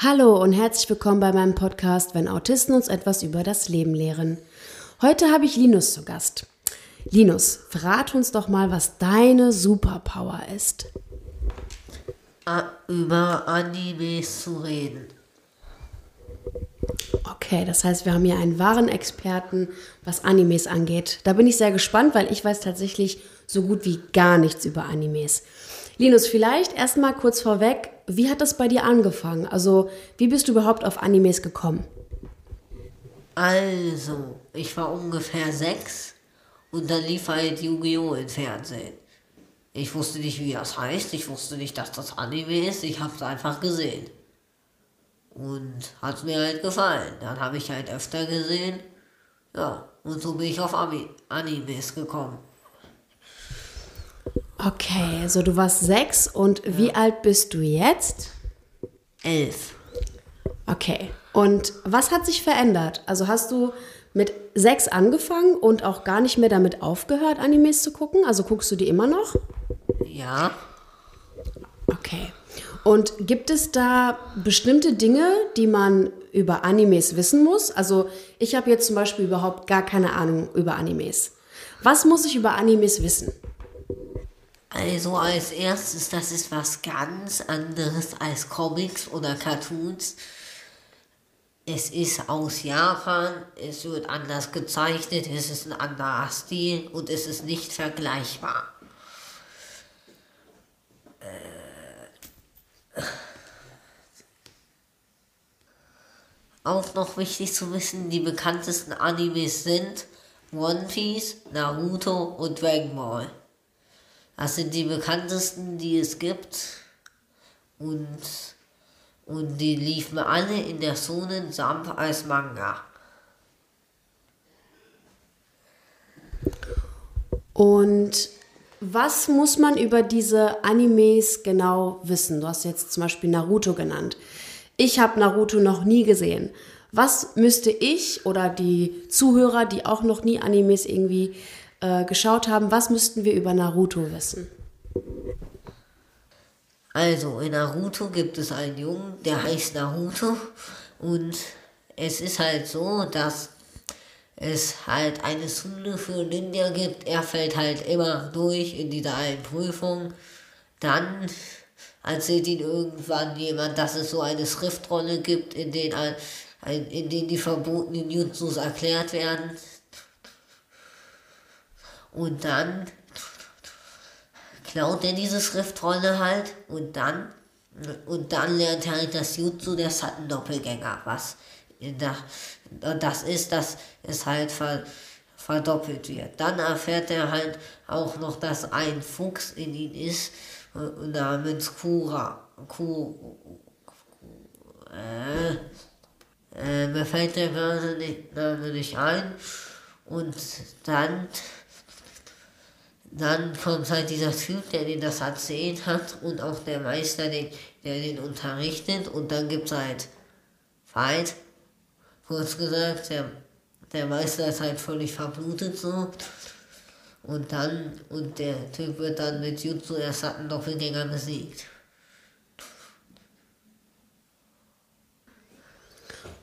Hallo und herzlich willkommen bei meinem Podcast, wenn Autisten uns etwas über das Leben lehren. Heute habe ich Linus zu Gast. Linus, verrate uns doch mal, was deine Superpower ist. Über Animes zu reden. Okay, das heißt, wir haben hier einen wahren Experten, was Animes angeht. Da bin ich sehr gespannt, weil ich weiß tatsächlich so gut wie gar nichts über Animes. Linus, vielleicht erstmal kurz vorweg, wie hat das bei dir angefangen? Also, wie bist du überhaupt auf Animes gekommen? Also, ich war ungefähr sechs und dann lief halt Yu-Gi-Oh! im Fernsehen. Ich wusste nicht, wie das heißt, ich wusste nicht, dass das Anime ist, ich hab's einfach gesehen. Und hat mir halt gefallen. Dann habe ich halt öfter gesehen. Ja, und so bin ich auf Animes gekommen. Okay, also du warst sechs und ja. wie alt bist du jetzt? Elf. Okay. Und was hat sich verändert? Also hast du mit sechs angefangen und auch gar nicht mehr damit aufgehört, Animes zu gucken? Also guckst du die immer noch? Ja. Okay. Und gibt es da bestimmte Dinge, die man über Animes wissen muss? Also ich habe jetzt zum Beispiel überhaupt gar keine Ahnung über Animes. Was muss ich über Animes wissen? Also als erstes, das ist was ganz anderes als Comics oder Cartoons. Es ist aus Japan, es wird anders gezeichnet, es ist ein anderer Stil und es ist nicht vergleichbar. Äh. Auch noch wichtig zu wissen, die bekanntesten Animes sind One Piece, Naruto und Dragon Ball. Das sind die bekanntesten, die es gibt. Und, und die liefen alle in der Sonen Samp als Manga. Und was muss man über diese Animes genau wissen? Du hast jetzt zum Beispiel Naruto genannt. Ich habe Naruto noch nie gesehen. Was müsste ich oder die Zuhörer, die auch noch nie Animes irgendwie äh, geschaut haben, was müssten wir über Naruto wissen? Also, in Naruto gibt es einen Jungen, der heißt Naruto und es ist halt so, dass es halt eine Schule für Ninja gibt. Er fällt halt immer durch in dieser einen Prüfung. Dann erzählt ihn irgendwann jemand, dass es so eine Schriftrolle gibt, in denen, in denen die verbotenen Jutsus erklärt werden. Und dann klaut er diese Schriftrolle halt und dann und dann lernt er halt das Jutsu der Satan-Doppelgänger, was das ist, dass es halt ver, verdoppelt wird. Dann erfährt er halt auch noch, dass ein Fuchs in ihn ist, äh, namens Kura. Ku, äh, äh, mir fällt der Name nicht ein. Und dann dann kommt halt dieser Typ, der den das erzählt hat und auch der Meister, den, der den unterrichtet und dann gibt es halt Fight. Kurz gesagt, der, der Meister ist halt völlig verblutet so. Und dann, und der Typ wird dann mit Jutsu erst einen Doppelgänger besiegt.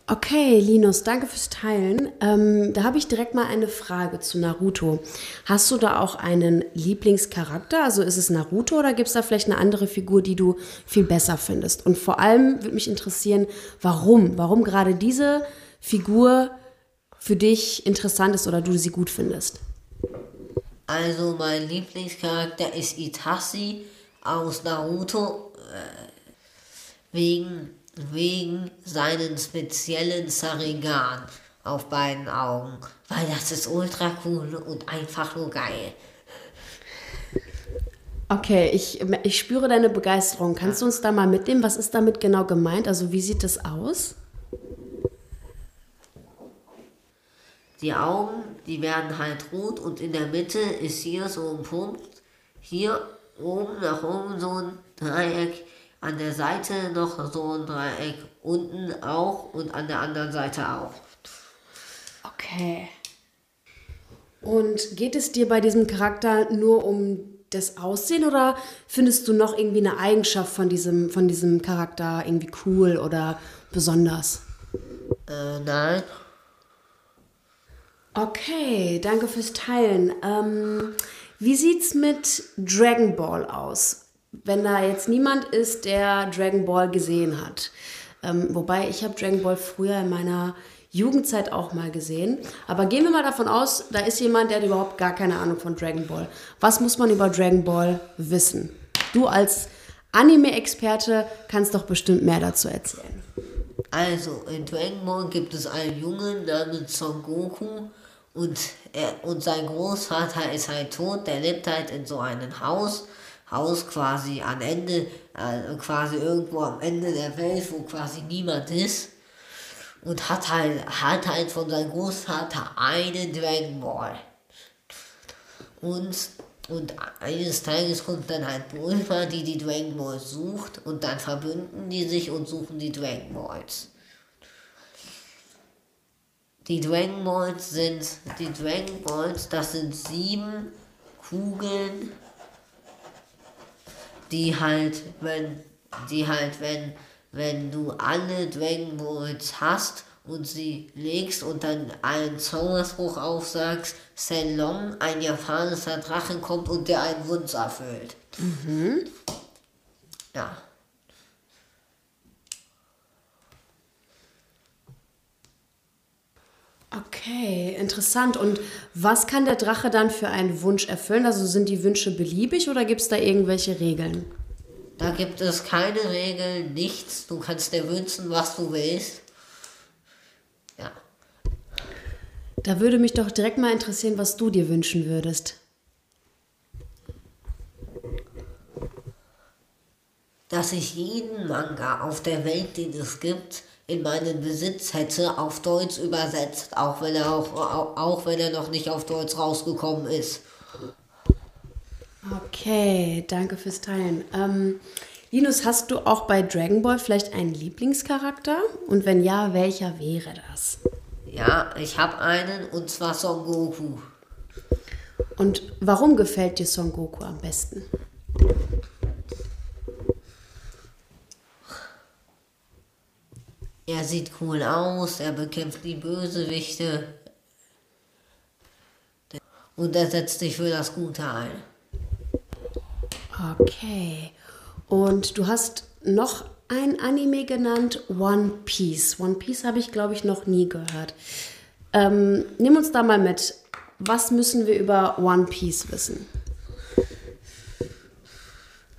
Okay, Linus, danke fürs Teilen. Ähm, da habe ich direkt mal eine Frage zu Naruto. Hast du da auch einen Lieblingscharakter? Also ist es Naruto oder gibt es da vielleicht eine andere Figur, die du viel besser findest? Und vor allem würde mich interessieren, warum? Warum gerade diese Figur für dich interessant ist oder du sie gut findest? Also mein Lieblingscharakter ist Itachi aus Naruto. Äh, wegen wegen seinen speziellen Sarigan auf beiden Augen, weil das ist ultra cool und einfach nur geil. Okay, ich, ich spüre deine Begeisterung. Kannst du uns da mal mitnehmen? Was ist damit genau gemeint? Also wie sieht das aus? Die Augen, die werden halt rot und in der Mitte ist hier so ein Punkt. Hier oben nach oben so ein Dreieck an der Seite noch so ein Dreieck, unten auch und an der anderen Seite auch. Okay. Und geht es dir bei diesem Charakter nur um das Aussehen oder findest du noch irgendwie eine Eigenschaft von diesem, von diesem Charakter irgendwie cool oder besonders? Äh, nein. Okay, danke fürs Teilen. Ähm, wie sieht's mit Dragon Ball aus? Wenn da jetzt niemand ist, der Dragon Ball gesehen hat. Ähm, wobei ich habe Dragon Ball früher in meiner Jugendzeit auch mal gesehen. Aber gehen wir mal davon aus, da ist jemand, der hat überhaupt gar keine Ahnung von Dragon Ball. Was muss man über Dragon Ball wissen? Du als Anime-Experte kannst doch bestimmt mehr dazu erzählen. Also, in Dragon Ball gibt es einen Jungen namens Son Goku und, er, und sein Großvater ist halt tot. Der lebt halt in so einem Haus. Haus quasi am Ende, äh, quasi irgendwo am Ende der Welt, wo quasi niemand ist und hat halt, hat halt von seinem Großvater einen Dragon Ball. Und, und eines Tages kommt dann halt Bulma, die die Dragon Balls sucht und dann verbünden die sich und suchen die Dragon Balls. Die Dragon Balls sind, die Dragon Balls, das sind sieben Kugeln, die halt, wenn, die halt, wenn wenn du alle Dragon Balls hast und sie legst und dann einen Zauberspruch aufsagst, Long, ein japanischer Drachen kommt und der einen Wunsch erfüllt. Mhm. Ja. Okay, interessant. Und was kann der Drache dann für einen Wunsch erfüllen? Also sind die Wünsche beliebig oder gibt es da irgendwelche Regeln? Da gibt es keine Regeln, nichts. Du kannst dir wünschen, was du willst. Ja. Da würde mich doch direkt mal interessieren, was du dir wünschen würdest. Dass ich jeden Manga auf der Welt, den es gibt, in meinen Besitz hätte, auf Deutsch übersetzt, auch wenn er auch, auch, wenn er noch nicht auf Deutsch rausgekommen ist. Okay, danke fürs Teilen. Ähm, Linus, hast du auch bei Dragon Ball vielleicht einen Lieblingscharakter? Und wenn ja, welcher wäre das? Ja, ich habe einen und zwar Son Goku. Und warum gefällt dir Son Goku am besten? Er sieht cool aus, er bekämpft die Bösewichte und er setzt sich für das Gute ein. Okay. Und du hast noch ein Anime genannt, One Piece. One Piece habe ich, glaube ich, noch nie gehört. Ähm, nimm uns da mal mit. Was müssen wir über One Piece wissen?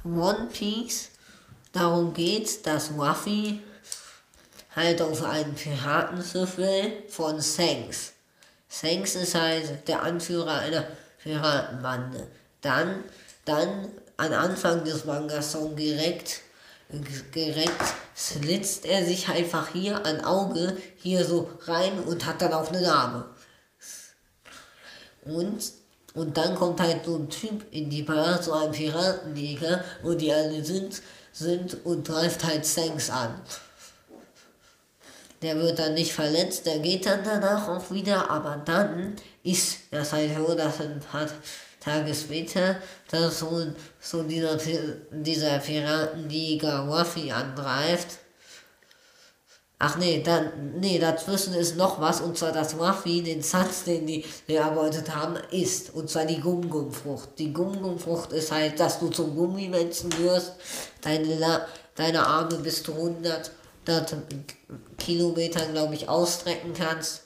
One Piece, darum geht, dass Ruffy halt auf einen Piratenschiff will von Shanks. Shanks ist halt der Anführer einer Piratenbande. Dann, dann am Anfang des Mangas Song direkt, direkt slitzt er sich einfach hier ein Auge hier so rein und hat dann auch eine Narbe. Und, und dann kommt halt so ein Typ in die Bar, so ein Piratenjäger, wo die alle sind, sind und greift halt Sanks an. Der wird dann nicht verletzt, der geht dann danach auch wieder, aber dann ist das halt so, dass ein paar Tage später, dass so, so dieser, dieser Piratenjäger Ruffy angreift. Ach nee, dann, nee, dazwischen ist noch was, und zwar, dass Ruffy den Satz, den die erarbeitet haben, isst. Und zwar die Gum-Gum-Frucht. Die Gum-Gum-Frucht ist halt, dass du zum Gummimenschen wirst, deine, deine Arme bis zu 100, 100 Kilometern, glaube ich, ausstrecken kannst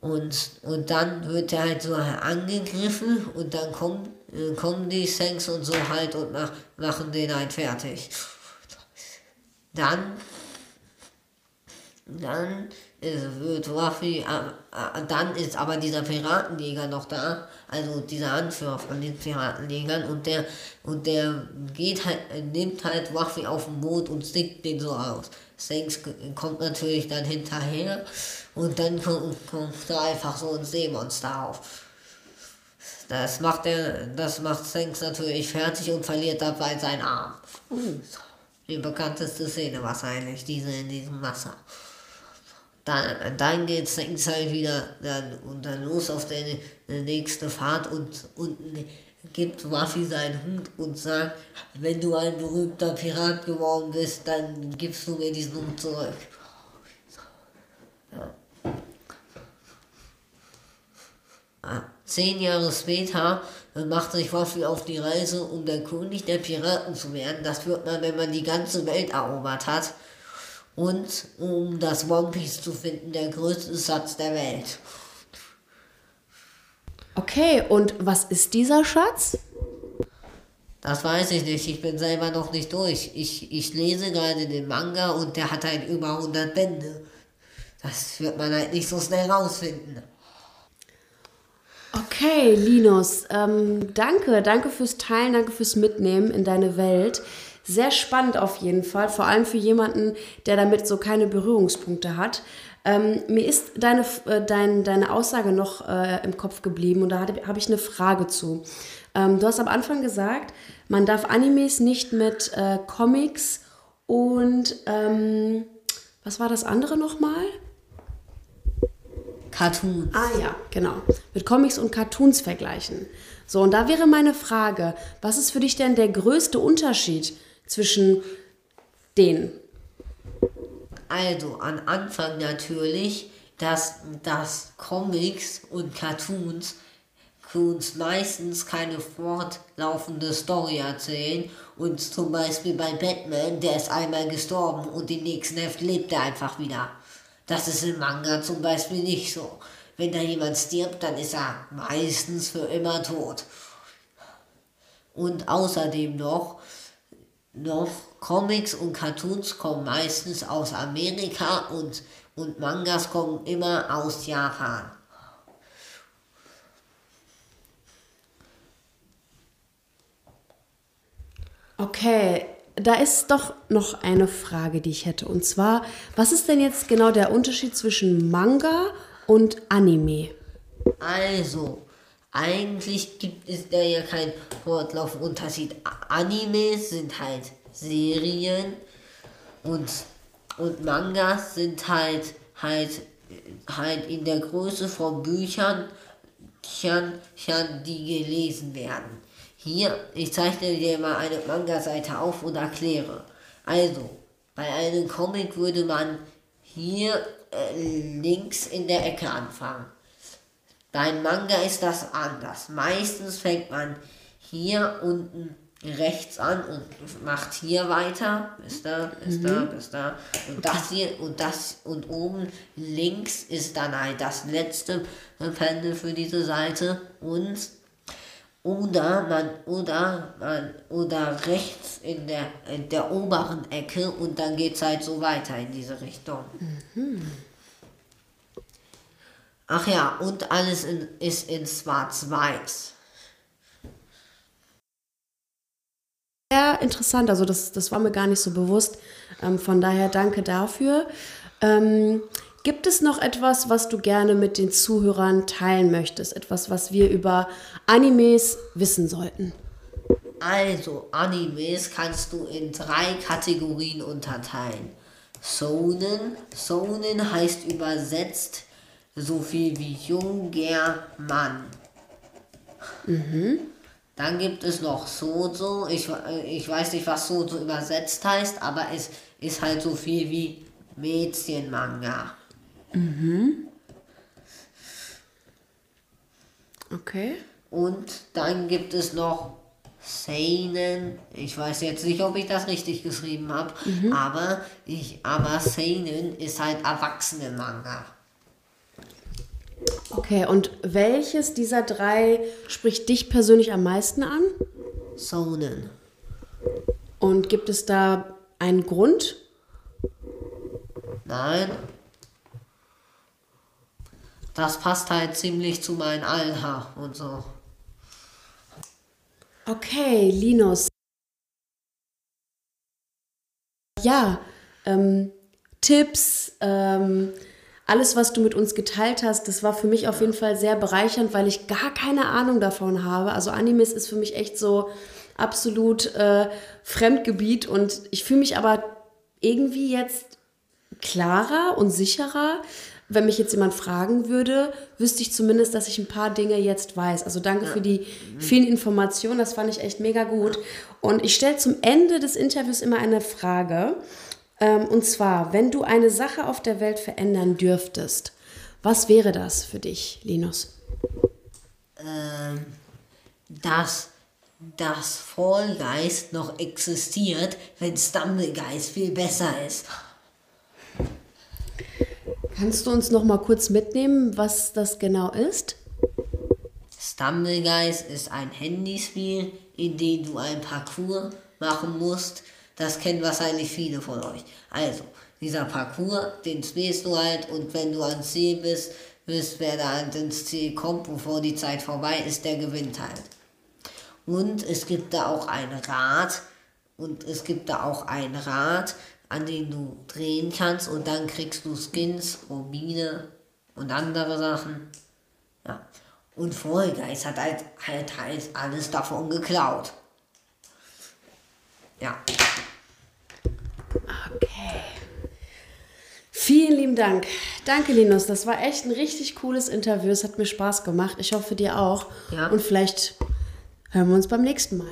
und, und dann wird er halt so angegriffen und dann kommen, äh, kommen die Sanks und so halt und mach, machen den halt fertig. Dann, dann Ruffy, äh, äh, dann ist aber dieser Piratenjäger noch da, also dieser Anführer von den Piratenjägern und der, und der geht halt, nimmt halt Ruffy auf dem Boot und stickt den so aus. Sanks kommt natürlich dann hinterher und dann kommt, kommt da einfach so ein Seemonster auf. Das macht er, das macht Sanks natürlich fertig und verliert dabei seinen Arm. Die bekannteste Szene wahrscheinlich, diese in diesem Wasser. Dann, dann geht Sanks halt wieder dann, und dann los auf der nächste Fahrt und, und gibt Ruffy seinen Hut und sagt, wenn du ein berühmter Pirat geworden bist, dann gibst du mir diesen Hut zurück. Ja. Zehn Jahre später macht sich Ruffy auf die Reise, um der König der Piraten zu werden. Das wird man, wenn man die ganze Welt erobert hat. Und um das One Piece zu finden, der größte Schatz der Welt. Okay, und was ist dieser Schatz? Das weiß ich nicht, ich bin selber noch nicht durch. Ich, ich lese gerade den Manga und der hat halt über 100 Bände. Das wird man halt nicht so schnell rausfinden. Okay, Linus, ähm, danke, danke fürs Teilen, danke fürs Mitnehmen in deine Welt. Sehr spannend auf jeden Fall, vor allem für jemanden, der damit so keine Berührungspunkte hat. Ähm, mir ist deine, äh, dein, deine Aussage noch äh, im Kopf geblieben und da habe ich eine Frage zu. Ähm, du hast am Anfang gesagt, man darf Animes nicht mit äh, Comics und ähm, was war das andere nochmal? Cartoons. Ah ja, genau. Mit Comics und Cartoons vergleichen. So, und da wäre meine Frage, was ist für dich denn der größte Unterschied zwischen denen? Also, an Anfang natürlich, dass, dass Comics und Cartoons uns meistens keine fortlaufende Story erzählen. Und zum Beispiel bei Batman, der ist einmal gestorben und im nächsten Heft lebt er einfach wieder. Das ist im Manga zum Beispiel nicht so. Wenn da jemand stirbt, dann ist er meistens für immer tot. Und außerdem noch, noch Comics und Cartoons kommen meistens aus Amerika und, und Mangas kommen immer aus Japan. Okay, da ist doch noch eine Frage, die ich hätte. Und zwar, was ist denn jetzt genau der Unterschied zwischen Manga und Anime? Also, eigentlich gibt es da ja keinen fortlaufenden Unterschied. Animes sind halt Serien und, und Mangas sind halt, halt, halt in der Größe von Büchern, die gelesen werden. Hier, ich zeichne dir mal eine Manga-Seite auf und erkläre. Also, bei einem Comic würde man hier äh, links in der Ecke anfangen. Beim Manga ist das anders. Meistens fängt man hier unten rechts an und macht hier weiter, bis da, bis mhm. da, bis da. Und das hier und das und oben links ist dann halt das letzte Pendel für diese Seite und oder man oder man oder rechts in der in der oberen Ecke und dann geht es halt so weiter in diese Richtung. Mhm. Ach ja, und alles in, ist in Schwarz-Weiß. Sehr interessant, also das, das war mir gar nicht so bewusst. Ähm, von daher danke dafür. Ähm, Gibt es noch etwas, was du gerne mit den Zuhörern teilen möchtest? Etwas, was wir über Animes wissen sollten? Also, Animes kannst du in drei Kategorien unterteilen. Sonen. Sonen heißt übersetzt so viel wie junger Mann. Mhm. Dann gibt es noch Sozo. Ich, ich weiß nicht, was Sozo übersetzt heißt, aber es ist halt so viel wie Mädchenmanga. Mhm. Okay. Und dann gibt es noch Seinen. Ich weiß jetzt nicht, ob ich das richtig geschrieben habe, mhm. aber ich, aber Seinen ist halt Erwachsene-Manga. Okay, und welches dieser drei spricht dich persönlich am meisten an? Sonen. Und gibt es da einen Grund? Nein, das passt halt ziemlich zu meinem Alter und so. Okay, Linus. Ja, ähm, Tipps, ähm, alles, was du mit uns geteilt hast, das war für mich auf jeden Fall sehr bereichernd, weil ich gar keine Ahnung davon habe. Also Animes ist für mich echt so absolut äh, Fremdgebiet und ich fühle mich aber irgendwie jetzt klarer und sicherer, wenn mich jetzt jemand fragen würde, wüsste ich zumindest, dass ich ein paar Dinge jetzt weiß. Also danke für die vielen Informationen, das fand ich echt mega gut. Und ich stelle zum Ende des Interviews immer eine Frage. Ähm, und zwar, wenn du eine Sache auf der Welt verändern dürftest, was wäre das für dich, Linus? Ähm, dass das Vollgeist noch existiert, wenn Stumblegeist viel besser ist. Kannst du uns noch mal kurz mitnehmen, was das genau ist? Stumblegeist ist ein Handyspiel, in dem du ein Parcours machen musst. Das kennen wahrscheinlich viele von euch. Also, dieser Parcours, den spielst du halt und wenn du ans Ziel bist, wisst, wer da ins Ziel kommt, bevor die Zeit vorbei ist, der gewinnt halt. Und es gibt da auch ein Rad und es gibt da auch ein Rad, an dem du drehen kannst und dann kriegst du Skins, Rubine und andere Sachen. Ja. Und Vollgeist hat halt, halt, halt alles davon geklaut. Ja. Okay. Vielen lieben Dank. Danke, Linus. Das war echt ein richtig cooles Interview. Es hat mir Spaß gemacht. Ich hoffe dir auch. Ja. Und vielleicht hören wir uns beim nächsten Mal.